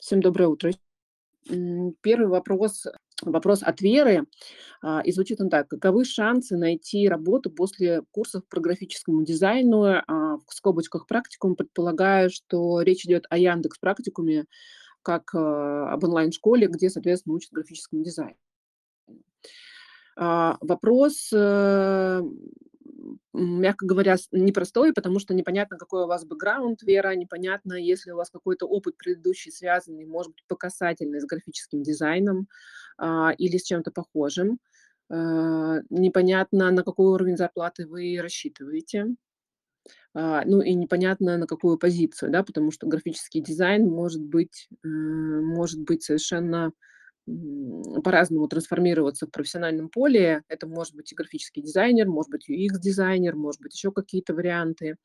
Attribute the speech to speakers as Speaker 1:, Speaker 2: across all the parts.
Speaker 1: Всем доброе утро. Первый вопрос, вопрос от Веры, а, и звучит он так. Каковы шансы найти работу после курсов по графическому дизайну? А, В скобочках практикум предполагаю, что речь идет о Яндекс практикуме, как а, об онлайн-школе, где, соответственно, учат графическому дизайну. Вопрос, э, мягко говоря, непростой, потому что непонятно, какой у вас бэкграунд, Вера, непонятно, если у вас какой-то опыт предыдущий связанный, может быть, по касательной с графическим дизайном а, или с чем-то похожим. А, Непонятно, на какой уровень зарплаты вы рассчитываете. А, Ну и непонятно, на какую позицию, да, потому что графический дизайн может быть, э, может быть совершенно по-разному трансформироваться в профессиональном поле. Это может быть и графический дизайнер, может быть UX-дизайнер, может быть еще какие-то варианты.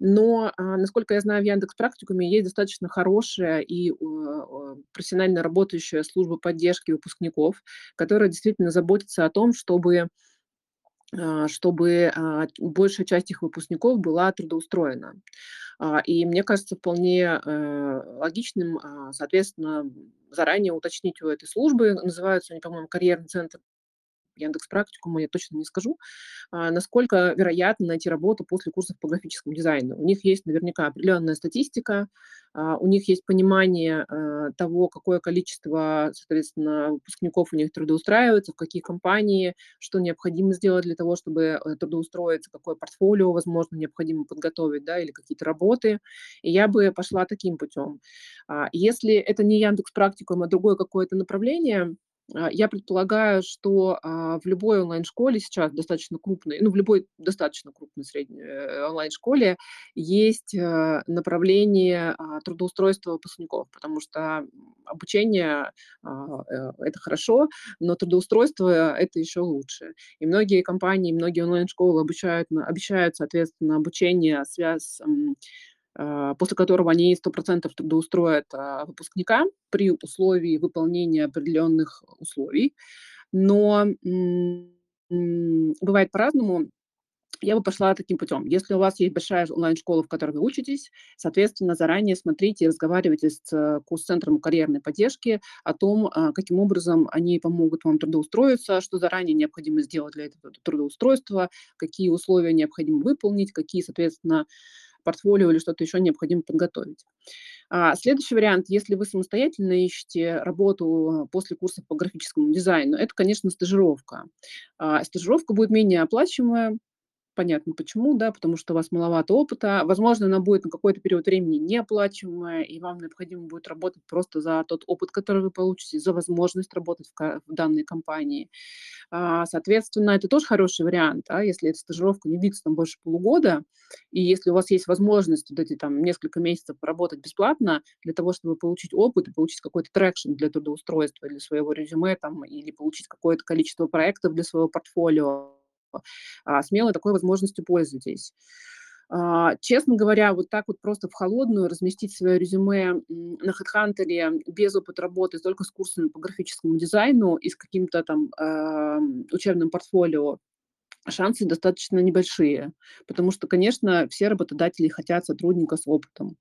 Speaker 1: Но, а, насколько я знаю, в Яндекс Практикуме есть достаточно хорошая и э, профессионально работающая служба поддержки выпускников, которая действительно заботится о том, чтобы а, чтобы а, большая часть их выпускников была трудоустроена. И мне кажется вполне э, логичным, соответственно, заранее уточнить у этой службы, называются они, по-моему, карьерный центр Яндекс Практикума, я точно не скажу, а, насколько вероятно найти работу после курсов по графическому дизайну. У них есть наверняка определенная статистика, а, у них есть понимание а, того, какое количество, соответственно, выпускников у них трудоустраивается, в какие компании, что необходимо сделать для того, чтобы э, трудоустроиться, какое портфолио, возможно, необходимо подготовить, да, или какие-то работы. И я бы пошла таким путем. Если это не Яндекс Практикум, а другое какое-то направление, я предполагаю, что, а, в любой онлайн-школе сейчас достаточно крупной, ну, в любой достаточно крупной средней, э, онлайн-школе есть, э, направление, а, трудоустройства выпускников, потому что, обучение, а, э, это хорошо, но трудоустройство- это еще лучше. И многие компании, многие онлайн-школы обучают обещают, соответственно, обучение, связ м, а, после которого они 100 трудоустроят, а, выпускника при условии выполнения определенных условий. Но, бывает по-разному. Я бы пошла таким путем. Если у вас есть большая онлайн-школа, в которой вы учитесь, соответственно, заранее смотрите и разговаривайте с э, курс-центром карьерной поддержки о том, а, каким образом они помогут вам трудоустроиться, что заранее необходимо сделать для этого трудоустройства, какие условия необходимо выполнить, какие, соответственно, портфолио или что-то еще необходимо подготовить. А, следующий вариант, если вы самостоятельно ищете работу после курсов по графическому дизайну, это, конечно, стажировка. А, стажировка будет менее оплачиваемая, Понятно почему, да, потому что у вас маловато опыта. Возможно, она будет на какой-то период времени неоплачиваемая, и вам необходимо будет работать просто за тот опыт, который вы получите, за возможность работать в, данной компании. А, Соответственно, это тоже хороший вариант, а, если эта стажировка не длится там больше полугода, и если у вас есть возможность вот эти там несколько месяцев поработать бесплатно для того, чтобы получить опыт и получить какой-то traction для трудоустройства, для своего резюме там, или получить какое-то количество проектов для своего портфолио, смело такой возможностью пользуйтесь. А, честно говоря, вот так вот просто в холодную разместить свое резюме, на "Хедхантере" без опыта работы, только с курсами по графическому дизайну и с каким-то там, ам, учебным портфолио, шансы достаточно небольшие. Потому что, конечно, все работодатели хотят сотрудника с опытом а,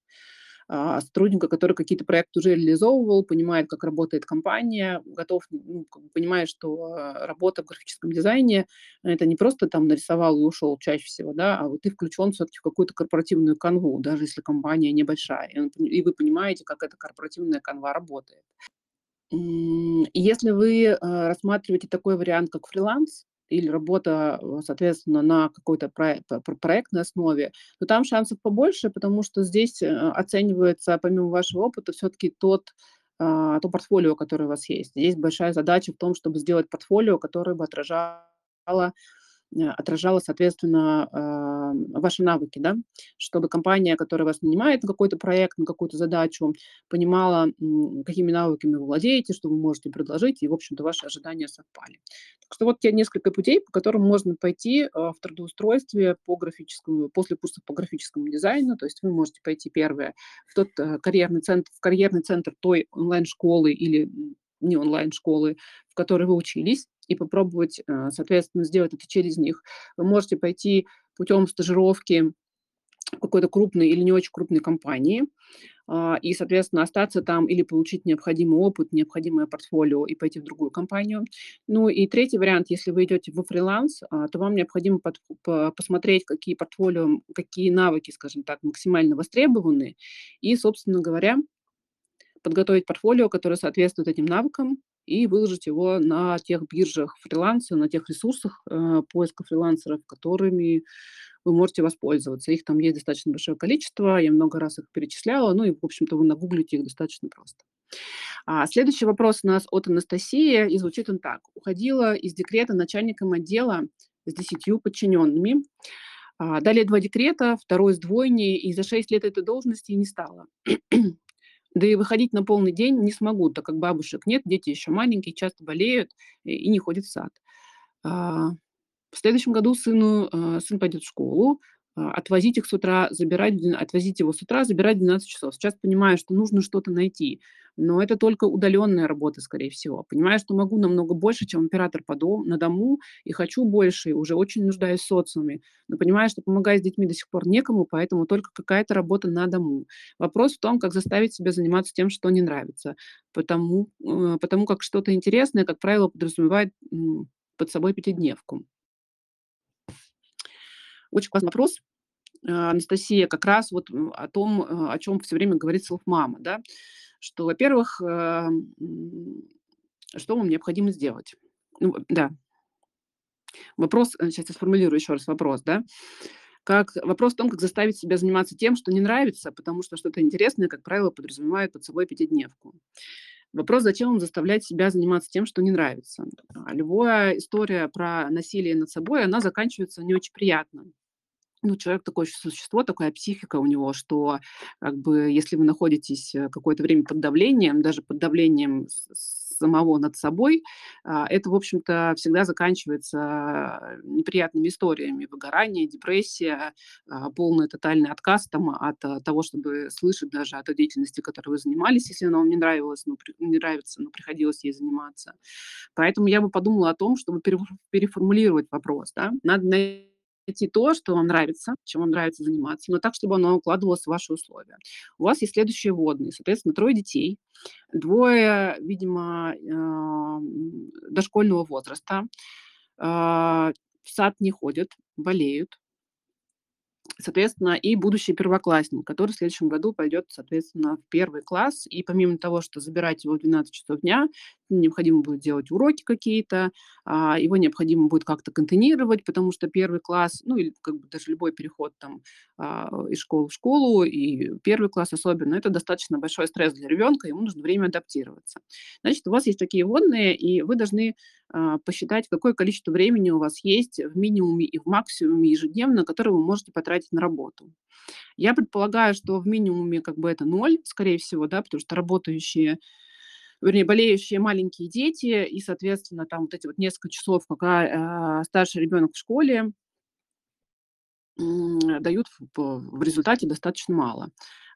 Speaker 1: сотрудника, который какие-то проекты уже реализовывал, понимает, как работает компания, готов, ну, понимает, что а, работа в графическом дизайне- это не просто там нарисовал и ушел чаще всего, да, а вот ты включен все-таки в какую-то корпоративную канву, даже если компания небольшая. И вы понимаете, как эта корпоративная канва работает. Если вы, э, рассматриваете такой вариант, как фриланс или работа, э, соответственно, на какой-то проe п п проектной основе, то там шансов побольше, потому что здесь, э, оценивается помимо вашего опыта все таки тот, а, то портфолио, которое у вас есть. Здесь большая задача в том, чтобы сделать портфолио, которое бы отражало отражало, соответственно, а, ваши навыки, да, чтобы компания, которая вас нанимает на какой-то проект, на какую-то задачу, понимала, какими навыками вы владеете, что вы можете предложить, и, в общем-то, ваши ожидания совпали. Так что вот те несколько путей, по которым можно пойти а, в трудоустройстве по графическому, после курса по графическому дизайну. То есть вы можете пойти первое в тот э, карьерный центр, в карьерный центр той онлайн-школы или не онлайн-школы, в которой вы учились, и попробовать, э, соответственно, сделать это через них. Вы можете пойти путем стажировки какой-то крупной или не очень крупной компании, а, и, соответственно, остаться там или получить необходимый опыт, необходимое портфолио и пойти в другую компанию. Ну и третий вариант, если вы идете во фриланс, а, то вам необходимо под по посмотреть, какие портфолио, какие навыки, скажем так, максимально востребованы, и, собственно говоря, подготовить портфолио, которое соответствует этим навыкам, и выложить его на тех биржах фриланса, на тех ресурсах, э, поиска фрилансеров, которыми вы можете воспользоваться. Их там есть достаточно большое количество, я много раз их перечисляла, ну и, в общем-то, вы нагуглите их достаточно просто. А, следующий вопрос у нас от Анастасии, и звучит он так. Уходила из декрета начальником отдела с 10 подчиненными. А, далее два декрета, второй с двойней, и за 6 лет этой должности не стало. Да и выходить на полный день не смогу, так как бабушек нет, дети еще маленькие, часто болеют и не ходят в сад. А, в следующем году сыну, э, сын пойдет в школу, отвозить их с утра, забирать отвозить его с утра, забирать в 12 часов. Сейчас понимаю, что нужно что-то найти, но это только удаленная работа, скорее всего. Понимаю, что могу намного больше, чем оператор по дому на дому, и хочу больше, и уже очень нуждаюсь в социуме. Но понимаю, что помогать с детьми до сих пор некому, поэтому только какая-то работа на дому. Вопрос в том, как заставить себя заниматься тем, что не нравится. Потому, э, потому как что-то интересное, как правило, подразумевает, под собой пятидневку. Очень классный вопрос, э, Анастасия, как раз вот, о том, э, о чем все время говорит селф-мама, да. Что, во-первых, э, что вам необходимо сделать? Ну, э, да. Вопрос, э, щас я сформулирую еще раз вопрос, да. Как вопрос в том, как заставить себя заниматься тем, что не нравится, потому что что-то интересное, как правило, подразумевает под собой пятидневку. Вопрос, зачем вам заставлять себя заниматься тем, что не нравится. А, любая история про насилие над собой, она заканчивается не очень приятно ну, человек такое существо, такая психика у него, что как бы если вы находитесь э, какое-то время под давлением, даже под давлением самого над собой, а, это, в общем-то, всегда заканчивается неприятными историями: выгорание, депрессия, а, полный тотальный отказ там от а, того, чтобы слышать даже о той деятельности, которой вы занимались, если она вам не нравилась, ну, не нравится, но приходилось ей заниматься. Поэтому я бы подумала о том, чтобы переф переформулировать вопрос, да. Надо найти то, что вам нравится, чем вам нравится заниматься, но так, чтобы оно укладывалось в ваши условия. У вас есть следующие водные, соответственно, трое детей, двое, видимо, ам, дошкольного возраста, а, в сад не ходят, болеют. Соответственно, и будущий первоклассник, который в следующем году пойдет, соответственно, в первый класс. И помимо того, что забирать его в 12 часов дня, необходимо будет делать уроки какие-то, а, его необходимо будет как-то контейнировать, потому что первый класс, ну или как бы даже любой переход там а, из школы в школу, и первый класс особенно, это достаточно большой стресс для ребенка, ему нужно время адаптироваться. Значит, у вас есть такие водные, и вы должны а, посчитать, какое количество времени у вас есть в минимуме и в максимуме ежедневно, которое вы можете потратить на работу. Я предполагаю, что в минимуме как бы это ноль, скорее всего, да, потому что работающие вернее, болеющие маленькие дети, и, соответственно, там вот эти вот несколько часов, пока, а, старший ребенок в школе м, дают в в результате достаточно мало.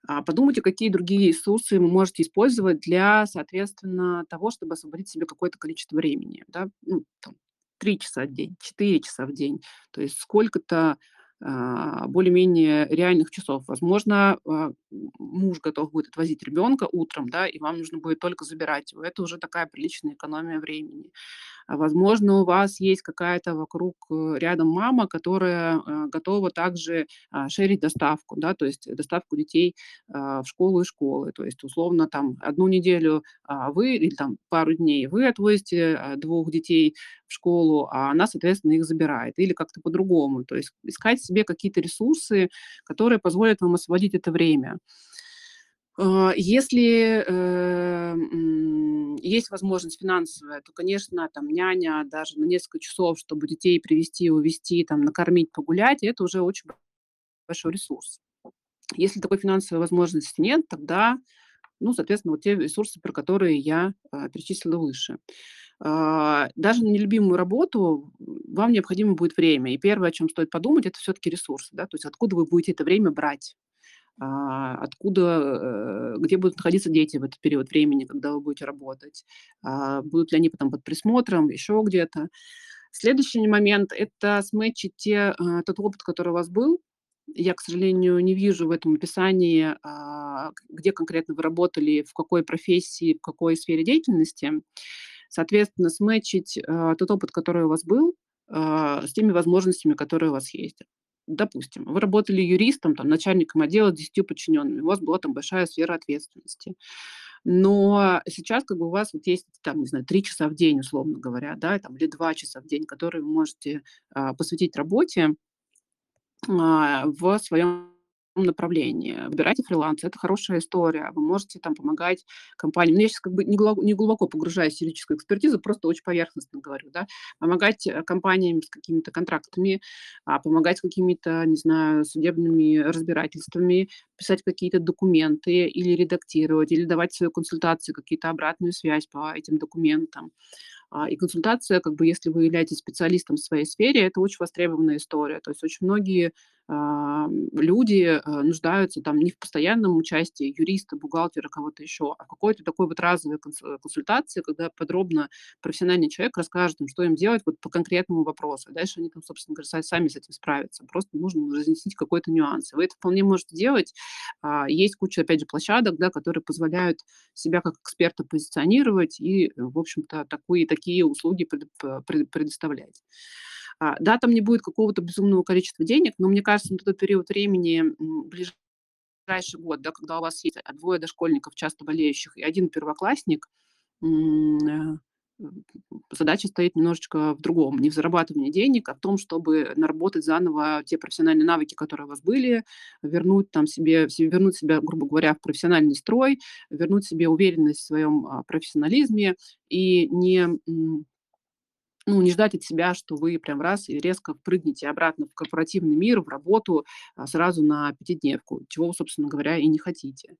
Speaker 1: А, подумайте, какие другие ресурсы вы можете использовать для, соответственно, того, чтобы освободить себе какое-то количество времени, да. Ну, там 3 часа в день, 4 часа в день. То есть сколько-то, более-менее реальных часов. Возможно, а, муж готов будет отвозить ребенка утром, да, и вам нужно будет только забирать его. Это уже такая приличная экономия времени. А, возможно, у вас есть какая-то вокруг, э, рядом мама, которая, э, готова также, а, шерить доставку, да, то есть доставку детей, а, в школу из школы. То есть, условно, там одну неделю, вы или там пару дней вы отвозите, 2 детей в школу, а она, соответственно, их забирает. Или как-то по-другому. То есть искать себе какие-то ресурсы, которые позволят вам освободить это время. Если, э, есть возможность финансовая, то, конечно, там няня даже на несколько часов, чтобы детей привести, увезти, там, накормить, погулять- это уже очень большой ресурс. Если такой финансовой возможности нет, тогда, ну, соответственно, вот те ресурсы, про которые я, а, перечислила выше. А, даже на нелюбимую работу вам необходимо будет время. И первое, о чем стоит подумать- это все-таки ресурсы, да, то есть откуда вы будете это время брать. А, откуда, э, где будут находиться дети в этот период времени, когда вы будете работать, а, будут ли они потом под присмотром, еще где-то. Следующий момент- это сметчить те, а, тот опыт, который у вас был, Я, к сожалению, не вижу в этом описании, где конкретно вы работали, в какой профессии, в какой сфере деятельности. Соответственно, сметчить, тот опыт, который у вас был, с теми возможностями, которые у вас есть. Допустим, вы работали юристом, там, начальником отдела 10 подчиненными, у вас была там большая сфера ответственности. Но сейчас как бы у вас вот есть там, не знаю, 3 часа в день, условно говоря, да, там, или 2 часа в день, которые вы можете, а, посвятить работе а, в своем направлении. Выбирайте фриланс, это хорошая история. Вы можете там помогать компаниям. Ну, я сейчас как бы не глубоко не глубоко погружаюсь в юридическую экспертизу, просто очень поверхностно говорю, да. Помогать, э, компаниям с какими-то контрактами, а, помогать с какими-то, не знаю, судебными разбирательствами, писать какие-то документы или редактировать, или давать свои консультации, какие-то обратную связь по этим документам. А, и консультация, как бы, если вы являетесь специалистом в своей сфере, это очень востребованная история. То есть очень многие, ам, люди, э, нуждаются там не в постоянном участии юриста, бухгалтера, кого-то еще, а в какой-то такой вот разовой э, консультации, когда подробно профессиональный человек расскажет им, что им делать вот по конкретному вопросу. Дальше они там, собственно говоря, са сами с этим справятся. Просто нужно разъяснить какой-то нюанс. Вы это вполне можете делать. А, есть куча, опять же, площадок, да, которые позволяют себя как эксперта позиционировать и, в общем-то, такой такие услуги пред п пред предоставлять. А, да, там не будет какого-то безумного количества денег, но мне кажется, на тот период времени, ближайший год, да, когда у вас есть, двое дошкольников, часто болеющих, и один первоклассник, э, задача стоит немножечко в другом. Не в зарабатывании денег, а в том, чтобы наработать заново те профессиональные навыки, которые у вас были, вернуть там себе се вернуть себя, грубо говоря, в профессиональный строй, вернуть себе уверенность в своем, а, профессионализме и не, ну, не ждать от себя, что вы прям раз и резко впрыгнете обратно в корпоративный мир, в работу, а, сразу на пятидневку, чего вы, собственно говоря, и не хотите.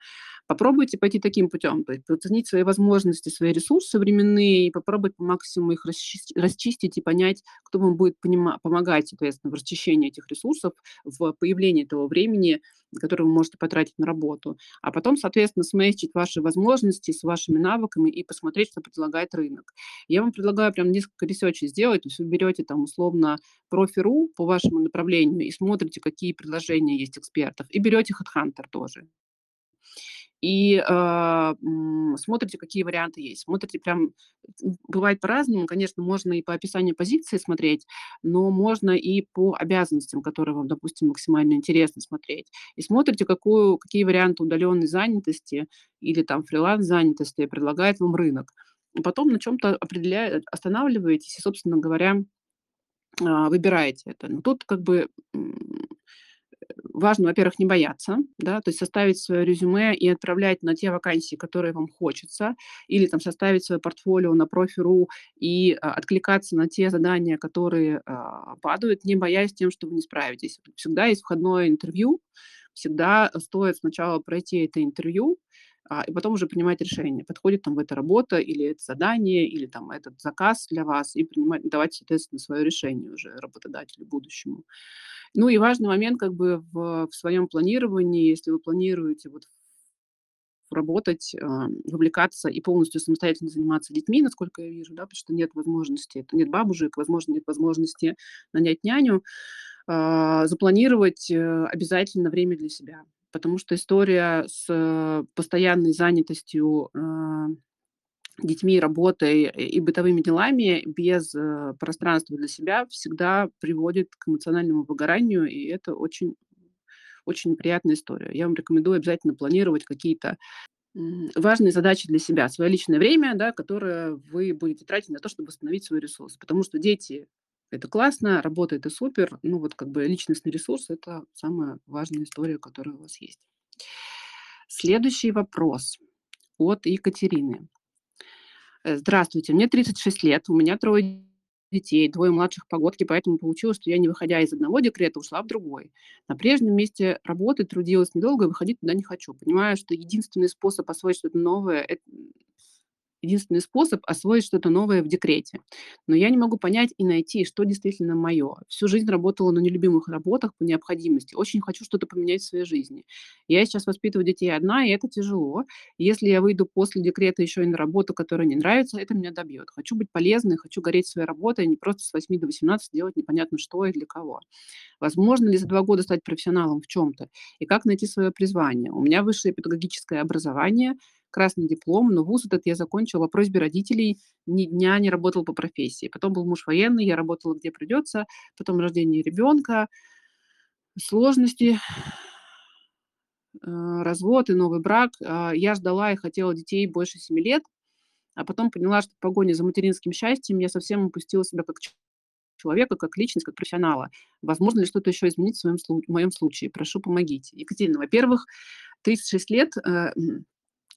Speaker 1: Попробуйте пойти таким путем, то есть оценить свои возможности, свои ресурсы временные и попробовать по максимуму их расчис расчистить и понять, кто вам будет помогать, соответственно, в расчищении этих ресурсов, в появлении того времени, которое вы можете потратить на работу. А потом, соответственно, сметчить ваши возможности с вашими навыками и посмотреть, что предлагает рынок. Я вам предлагаю прям несколько research ей сделать. То есть вы берете там условно профи.ру по вашему направлению и смотрите, какие предложения есть экспертов, и берете HeadHunter тоже. И, м, смотрите, какие варианты есть. Смотрите прям бывает по-разному. Конечно, можно и по описанию позиции смотреть, но можно и по обязанностям, которые вам, допустим, максимально интересно смотреть. И смотрите, какую какие варианты удаленной занятости или там фриланс-занятости предлагает вам рынок. Потом на чём-то определяя останавливаетесь и, собственно говоря, а, выбираете это. Но тут как бы, важно, во-первых, не бояться, да, то есть составить своё резюме и отправлять на те вакансии, которые вам хочется, или там составить своё портфолио на профи.ру и, а, откликаться на те задания, которые, а, падают, не боясь тем, что вы не справитесь. Всегда есть входное интервью, всегда стоит сначала пройти это интервью, а, и потом уже принимать решение, подходит там эта работа или это задание, или там этот заказ для вас, и принимать давать, соответственно, своё решение уже работодателю будущему. Ну и важный момент как бы в в своем планировании, если вы планируете вот работать, вовлекаться и полностью самостоятельно заниматься детьми, насколько я вижу, да, потому что нет возможности, нет бабушек, возможно, нет возможности нанять няню, а, запланировать, э, обязательно время для себя. Потому что история с постоянной занятостью, а, детьми, работой и бытовыми делами без, э, пространства для себя всегда приводит к эмоциональному выгоранию, и это очень очень неприятная история. Я вам рекомендую обязательно планировать какие-то, важные задачи для себя, своё личное время, да, которое вы будете тратить на то, чтобы восстановить свой ресурс. Потому что дети- это классно, работа- это супер, ну вот как бы личностный ресурс- это самая важная история, которая у вас есть. Следующий вопрос от Екатерины. Э, здравствуйте, мне 36 лет, у меня 3 детей, 2 младших погодки, поэтому получилось, что я, не выходя из одного декрета, ушла в другой. На прежнем месте работы трудилась недолго и выходить туда не хочу. Понимаю, что единственный способ освоить что-то новое- единственный способ освоить что-то новое в декрете. Но я не могу понять и найти, что действительно мое. Всю жизнь работала на нелюбимых работах по необходимости. Очень хочу что-то поменять в своей жизни. Я сейчас воспитываю детей одна, и это тяжело. Если я выйду после декрета еще и на работу, которая не нравится, это меня добьет. Хочу быть полезной, хочу гореть своей работой, а не просто с 8 до 18 делать непонятно что и для кого. Возможно ли за 2 года стать профессионалом в чем-то? И как найти свое призвание? У меня высшее педагогическое образование, красный диплом, но вуз этот я закончила по просьбе родителей, ни дня не работала по профессии. Потом был муж военный, я работала где придется, потом рождение ребенка, сложности, э, развод и новый брак. А, я ждала и хотела детей больше 7 лет, а потом поняла, что в погоне за материнским счастьем я совсем упустила себя как человека, как личность, как профессионала. Возможно ли что-то еще изменить в своем в моем случае? Прошу, помогите. Екатерина, во-первых, 36 лет, э,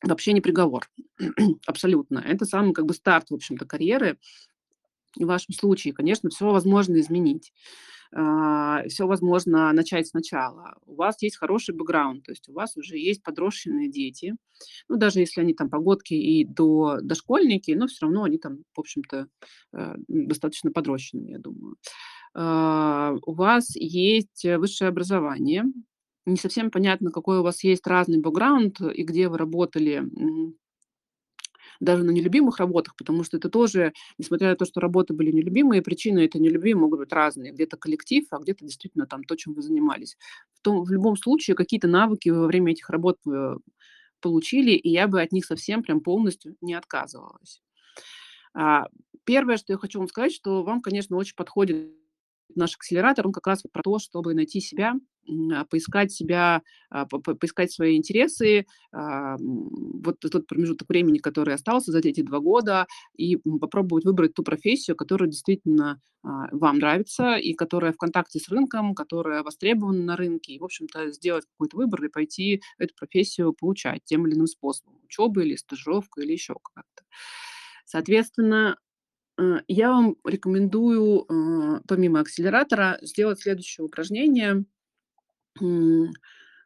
Speaker 1: вообще не приговор. Абсолютно. Это самый как бы старт, в общем-то, карьеры. В вашем случае, конечно, все возможно изменить. Все возможно начать сначала. У вас есть хороший бэкграунд, то есть у вас уже есть подросшие дети. Ну, даже если они там погодки и до дошкольники, но все равно они там, в общем-то, э, достаточно подрощенные, я думаю. А, у вас есть высшее образование. Не совсем понятно, какой у вас есть разный бэкграунд и где вы работали, даже на нелюбимых работах, потому что это тоже, несмотря на то, что работы были нелюбимые, причины этой нелюбви могут быть разные. Где-то коллектив, а где-то действительно там то, чем вы занимались. В, том, в любом случае какие-то навыки вы во время этих работ э, получили, и я бы от них совсем прям полностью не отказывалась. А, первое, что я хочу вам сказать, что вам, конечно, очень подходит наш акселератор, он как раз про то, чтобы найти себя, поискать себя, а, по по поискать свои интересы, а, вот тот промежуток времени, который остался за эти 2 года, и, попробовать выбрать ту профессию, которая действительно, а, вам нравится и которая в контакте с рынком, которая востребована на рынке. И, в общем-то, сделать какой-то выбор и пойти эту профессию получать тем или иным способом: учёбой или стажировкой, или еще как-то. Соответственно, Э, я вам рекомендую, э, помимо акселератора, сделать следующее упражнение.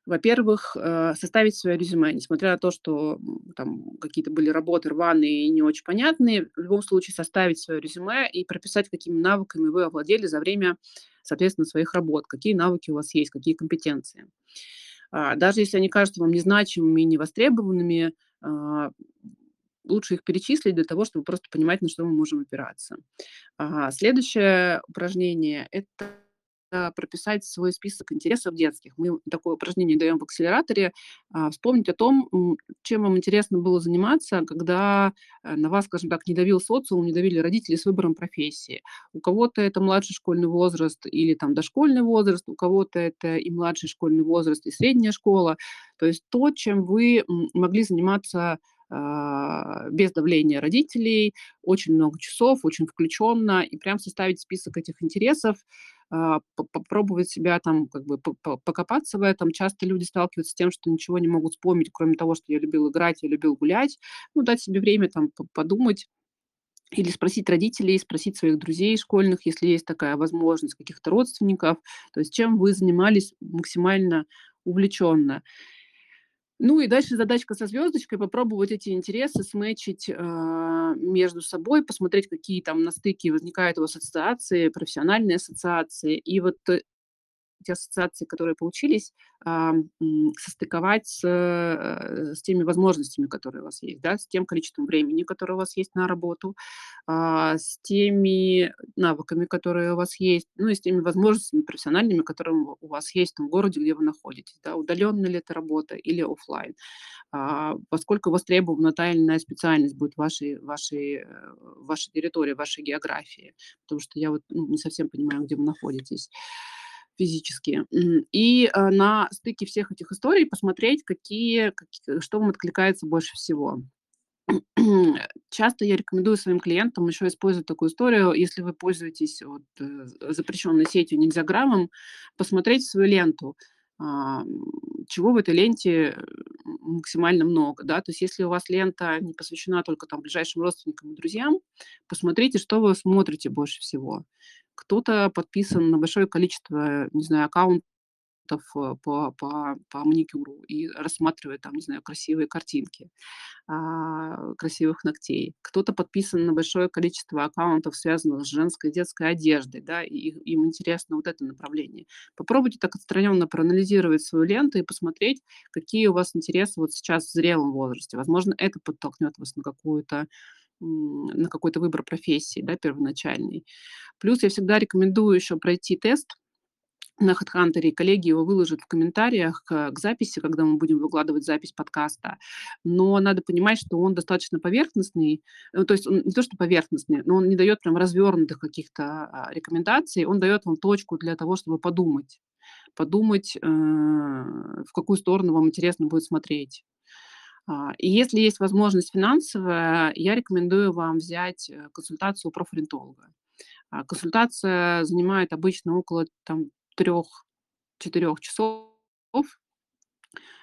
Speaker 1: Во-первых, э, составить свое резюме, несмотря на то, что, там какие-то были работы рваные и не очень понятные. В любом случае составить свое резюме и прописать, какими навыками вы овладели за время, соответственно, своих работ, какие навыки у вас есть, какие компетенции. А, даже если они кажутся вам незначимыми и невостребованными, а, лучше их перечислить для того, чтобы просто понимать, на что мы можем опираться. Ага, следующее упражнение- это прописать свой список интересов детских. Мы такое упражнение даем в акселераторе. А, вспомнить о том, чем вам интересно было заниматься, когда, э, на вас, скажем так, не давил социум, не давили родители с выбором профессии. У кого-то это младший школьный возраст или там дошкольный возраст, у кого-то это и младший школьный возраст, и средняя школа. То есть то, чем вы, могли заниматься а, без давления родителей, очень много часов, очень включенно, и прям составить список этих интересов, попробовать себя там как бы по по покопаться в этом. Часто люди сталкиваются с тем, что ничего не могут вспомнить, кроме того, что я любил играть, я любил гулять. Ну, дать себе время там по подумать или спросить родителей, спросить своих друзей школьных, если есть такая возможность, каких-то родственников. То есть чем вы занимались максимально увлеченно. Ну и дальше задачка со звездочкой- попробовать эти интересы сметчить, а, между собой, посмотреть, какие там на стыке возникают у вас ассоциации, профессиональные ассоциации. И вот, э, эти ассоциации, которые получились, м, состыковать с, э, с теми возможностями, которые у вас есть, да, с тем количеством времени, которое у вас есть на работу, а, с теми навыками, которые у вас есть, ну и с теми возможностями профессиональными, которые у вас есть в том городе, где вы находитесь, да, удалённая ли это работа или оффлайн. А, поскольку востребована та или иная специальность будет в вашей вашей, э, вашей территории, вашей географии. Потому что я вот, ну, не совсем понимаю, где вы находитесь физически. И, а, на стыке всех этих историй посмотреть, какие каки что вам откликается больше всего. Часто я рекомендую своим клиентам еще использовать такую историю, если вы пользуетесь вот, э, запрещенной сетью "Нельзяграммом", посмотреть свою ленту, чего в этой ленте, максимально много, да. То есть если у вас лента не посвящена только там ближайшим родственникам и друзьям, посмотрите, что вы смотрите больше всего. Кто-то подписан на большое количество, не знаю, аккаунтов по по по маникюру и рассматривает там, не знаю, красивые картинки, а, красивых ногтей. Кто-то подписан на большое количество аккаунтов, связанных с женской и детской одеждой, да, и им интересно вот это направление. Попробуйте так отстраненно проанализировать свою ленту и посмотреть, какие у вас интересы вот сейчас в зрелом возрасте. Возможно, это подтолкнет вас на какую-то на какой-то выбор профессии, да, первоначальный. Плюс я всегда рекомендую еще пройти тест на HeadHunter, и коллеги его выложат в комментариях к к записи, когда мы будем выкладывать запись подкаста. Но надо понимать, что он достаточно поверхностный. Ну, то есть он не то, что поверхностный, но он не дает прям развернутых каких-то, а, рекомендаций. Он дает вам точку для того, чтобы подумать. Подумать, э, в какую сторону вам интересно будет смотреть. А, и если есть возможность финансовая, я рекомендую вам взять, э, консультацию у профориентолога. А, консультация занимает обычно около там трех-четырех часов.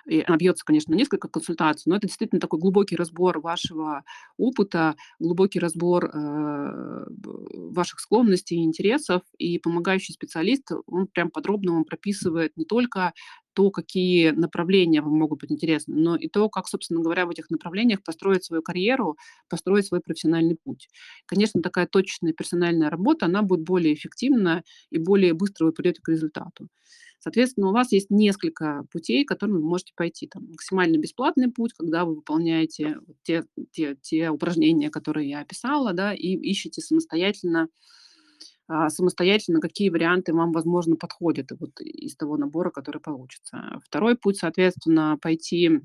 Speaker 1: И она бьется, конечно, на несколько консультаций, но это действительно такой глубокий разбор вашего опыта, глубокий разбор, э, ваших склонностей и интересов. И помогающий специалист, он прям подробно вам прописывает не только то, какие направления вам могут быть интересны, но и то, как, собственно говоря, в этих направлениях построить свою карьеру, построить свой профессиональный путь. Конечно, такая точечная персональная работа, она будет более эффективна и более быстро вы придете к результату. Соответственно, у вас есть несколько путей, которыми вы можете пойти. Там максимально бесплатный путь, когда вы выполняете те те те упражнения, которые я описала, да, и ищете самостоятельно самостоятельно, какие варианты вам, возможно, подходят вот из того набора, который получится. Второй путь, соответственно, пойти а,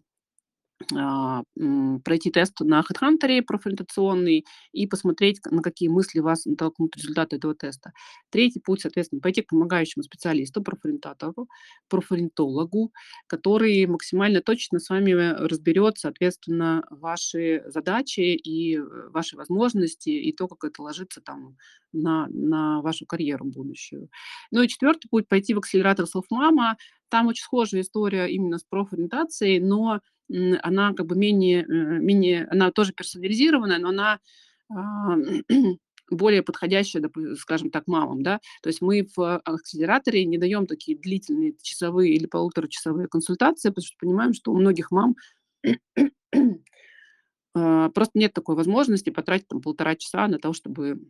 Speaker 1: пройти тест на HeadHunter профориентационный и посмотреть, на какие мысли вас натолкнут результаты этого теста. Третий путь, соответственно, пойти к помогающему специалисту, профориентатору, профориентологу, который максимально точно с вами э, разберет, соответственно, ваши задачи и э, ваши возможности, и то, как это ложится там на, на вашу карьеру будущую. Ну и четвертый путь, пойти в акселератор Self-Mama. Там очень схожая история именно с профориентацией, но она как бы менее, э, менее она тоже персонализированная, но она, а, более подходящая, скажем так, мамам, да. То есть мы в акселераторе не даем такие длительные часовые или полуторачасовые консультации, потому что понимаем, что у многих мам, а, просто нет такой возможности потратить там полтора часа на то, чтобы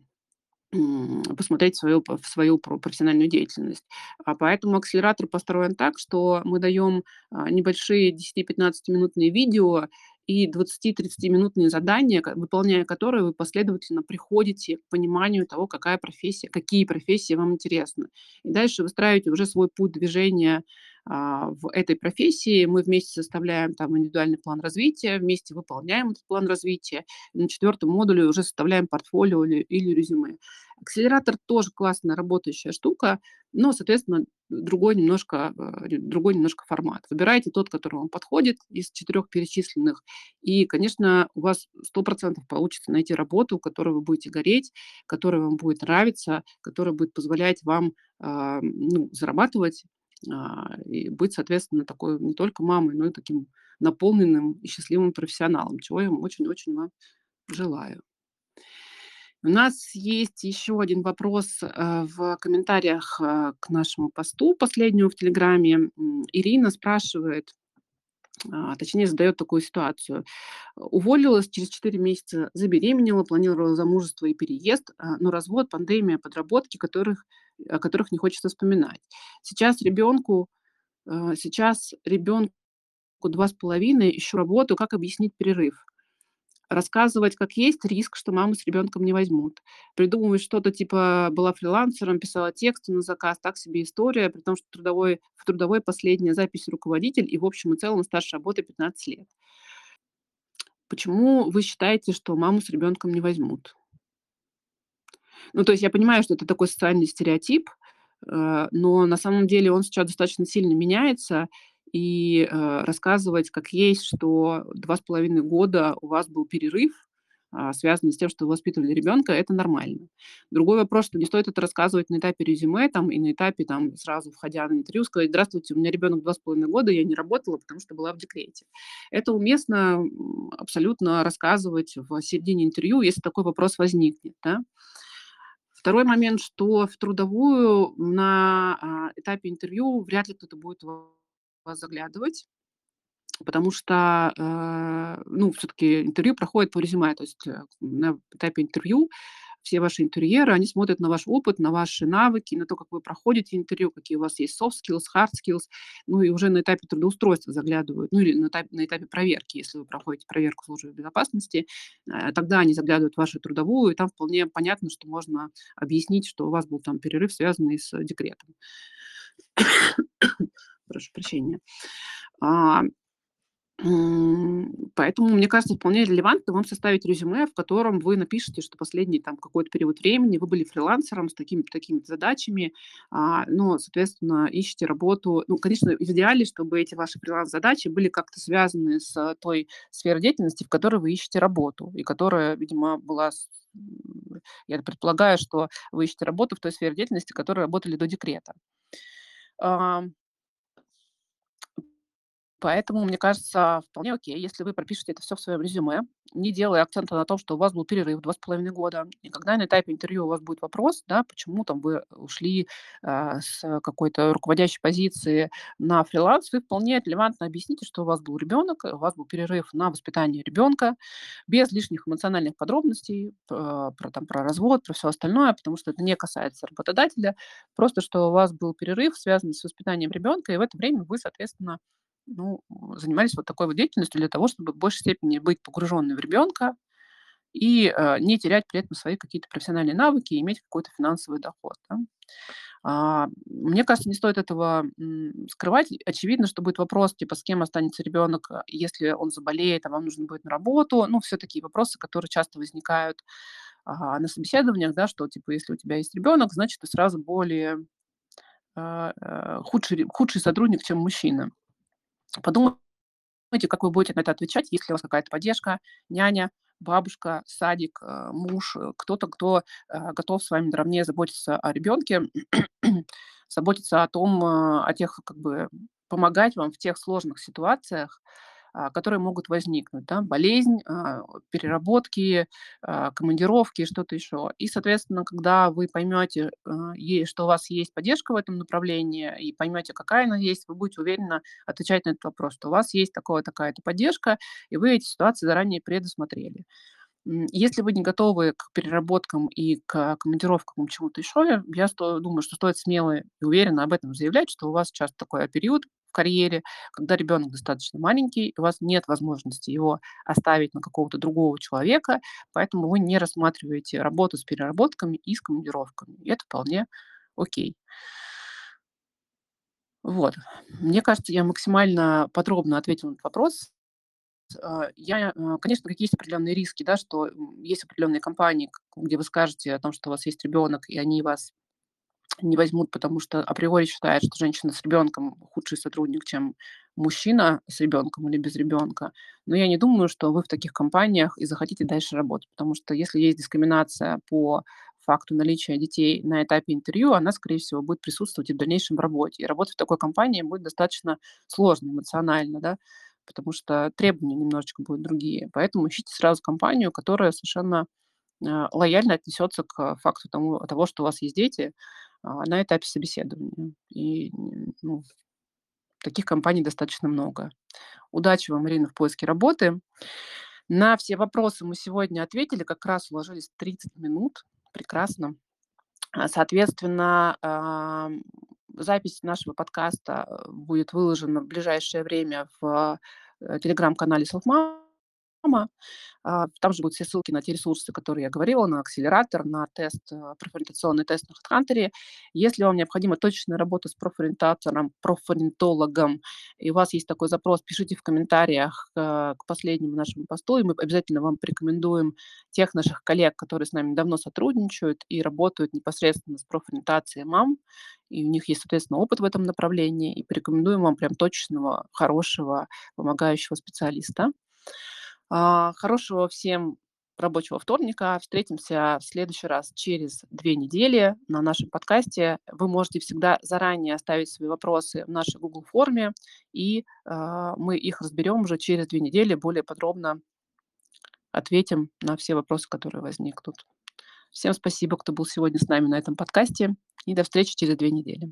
Speaker 1: посмотреть свою, свою про- профессиональную деятельность. А поэтому акселератор построен так, что мы даем а, небольшие 10-15-минутные видео и 20-30-минутные задания, выполняя которые вы последовательно приходите к пониманию того, какая профессия, какие профессии вам интересны. И дальше выстраиваете уже свой путь движения в этой профессии. Мы вместе составляем там индивидуальный план развития, вместе выполняем этот план развития. На четвертом модуле уже составляем портфолио или, или резюме. Акселератор тоже классная работающая штука, но, соответственно, другой немножко, ре- другой немножко формат. Выбирайте тот, который вам подходит из четырех перечисленных, и, конечно, у вас 100% получится найти работу, которой вы будете гореть, которая вам будет нравиться, которая будет позволять вам а, ну, зарабатывать а, и быть, соответственно, такой не только мамой, но и таким наполненным и счастливым профессионалом, чего я очень-очень вам желаю. У нас есть еще один вопрос, э, в комментариях, э, к нашему посту последнему в "Телеграме". Ирина спрашивает, а, точнее, задает такую ситуацию. Уволилась, через 4 месяца забеременела, планировала замужество и переезд, а, но развод, пандемия, подработки, которых о которых не хочется вспоминать. Сейчас ребенку, э, сейчас ребенку 2,5, ищу работу, как объяснить перерыв? Рассказывать как есть, риск, что маму с ребенком не возьмут. Придумывать что-то типа была фрилансером, писала тексты на заказ, так себе история, при том, что трудовой, в трудовой последняя запись руководитель и в общем и целом стаж работы 15 лет. Почему вы считаете, что маму с ребенком не возьмут? Ну, то есть я понимаю, что это такой социальный стереотип, э, но на самом деле он сейчас достаточно сильно меняется. И, э, рассказывать как есть, что два с половиной года у вас был перерыв, а, связанный с тем, что вы воспитывали ребенка, это нормально. Другой вопрос, что не стоит это рассказывать на этапе резюме там и на этапе там сразу входя на интервью, сказать: "Здравствуйте, у меня ребенок два с половиной года, я не работала, потому что была в декрете". Это уместно, абсолютно рассказывать в середине интервью, если такой вопрос возникнет, да. Второй момент, что в трудовую на, а, этапе интервью вряд ли кто-то будет вас заглядывать. Потому что, э, ну, всё-таки интервью проходит по резюме. То есть, э, на этапе интервью все ваши интервьюеры, они смотрят на ваш опыт, на ваши навыки, на то, как вы проходите интервью, какие у вас есть soft skills, hard skills. Ну и уже на этапе трудоустройства заглядывают, ну или на этапе на этапе проверки, если вы проходите проверку службы безопасности, э, тогда они заглядывают в вашу трудовую, и там вполне понятно, что можно объяснить, что у вас был там перерыв, связанный с декретом. Прошу прощения. Поэтому, мне кажется, вполне релевантно вам составить резюме, в котором вы напишете, что последний там какой-то период времени вы были фрилансером с такими-то, такими-то задачами, а, но, соответственно, ищете работу. Ну, конечно, в идеале, чтобы эти ваши фриланс-задачи были как-то связаны с той сферой деятельности, в которой вы ищете работу, и которая, видимо, была я предполагаю, что вы ищете работу в той сфере деятельности, в которой работали до декрета. Поэтому, мне кажется, вполне окей, если вы пропишете это всё в своем резюме, не делая акцента на том, что у вас был перерыв 2,5 года. И когда на этапе интервью у вас будет вопрос, да, почему там вы ушли, а, с какой-то руководящей позиции на фриланс, вы вполне релевантно объясните, что у вас был ребенок, у вас был перерыв на воспитание ребенка, без лишних эмоциональных подробностей, п про там, про развод, про всё остальное, потому что это не касается работодателя. Просто что у вас был перерыв, связанный с воспитанием ребенка, и в это время вы, соответственно, ну, занимались вот такой вот деятельностью для того, чтобы в большей степени быть погруженной в ребенка и, э, не терять при этом свои какие-то профессиональные навыки и иметь какой-то финансовый доход, да. А, мне кажется, не стоит этого, м, скрывать. Очевидно, что будет вопрос, типа, с кем останется ребенок, э, если он заболеет, а вам нужно будет на работу. Ну, всё такие вопросы, которые часто возникают, а, на собеседованиях, да, что, типа, если у тебя есть ребенок, значит, ты сразу более, а, э, худший худший сотрудник, чем мужчина. Подумайте, как вы будете на это отвечать, есть ли у вас какая-то поддержка: няня, бабушка, садик, э, муж, э, кто-то, кто, э, готов с вами наравне заботиться о ребенке, заботиться о том, о тех, как бы, помогать вам в тех сложных ситуациях, которые могут возникнуть, да. Болезнь, а, переработки, а, командировки, что-то еще. И, соответственно, когда вы поймете, а, что у вас есть поддержка в этом направлении, и поймете, какая она есть, вы будете уверенно отвечать на этот вопрос, что у вас есть такое такая-то поддержка, и вы эти ситуации заранее предусмотрели. Если вы не готовы к переработкам и к командировкам, к чему-то еще, я сто думаю, что стоит смело и уверенно об этом заявлять, что у вас щас такой период в карьере, когда ребенок достаточно маленький, у вас нет возможности его оставить на какого-то другого человека, поэтому вы не рассматриваете работу с переработками и с командировками. И это вполне окей. Вот. Мне кажется, я максимально подробно ответила на этот вопрос. А, я, э, конечно, есть определенные риски, да, что, есть определенные компании, где вы скажете о том, что у вас есть ребенок, и они вас не возьмут, потому что априори считают, что женщина с ребенком худший сотрудник, чем мужчина с ребенком или без ребенка. Но я не думаю, что вы в таких компаниях и захотите дальше работать, потому что если есть дискриминация по факту наличия детей на этапе интервью, она, скорее всего, будет присутствовать и в дальнейшем работе. И работать в такой компании будет достаточно сложно эмоционально, да, потому что требования немножечко будут другие. Поэтому ищите сразу компанию, которая совершенно, а, лояльно отнесется к факту тому того, что у вас есть дети, а, на этапе собеседования. И, ну, таких компаний достаточно много. Удачи вам, Ирина, в поиске работы. На все вопросы мы сегодня ответили, как раз уложились в 30 минут. Прекрасно. А, соответственно, ам, запись нашего подкаста, э, будет выложена в ближайшее время в, э, телеграм-канале "Selfmama". А, там же будут все ссылки на те ресурсы, которые я говорила, на акселератор, на тест, э, профориентационный тест на HeadHunter. Если вам необходима точечная работа с профориентатором, профориентологом, и у вас есть такой запрос, пишите в комментариях, э, к последнему нашему посту, и мы обязательно вам порекомендуем тех наших коллег, которые с нами давно сотрудничают и работают непосредственно с профориентацией мам, и у них есть, соответственно, опыт в этом направлении, и порекомендуем вам прям точечного, хорошего, помогающего специалиста. А, хорошего всем рабочего вторника. Встретимся в следующий раз через 2 недели на нашем подкасте. Вы можете всегда заранее оставить свои вопросы в нашей Google форме, и, а, мы их разберем уже через 2 недели, более подробно ответим на все вопросы, которые возникнут. Всем спасибо, кто был сегодня с нами на этом подкасте, и до встречи через 2 недели.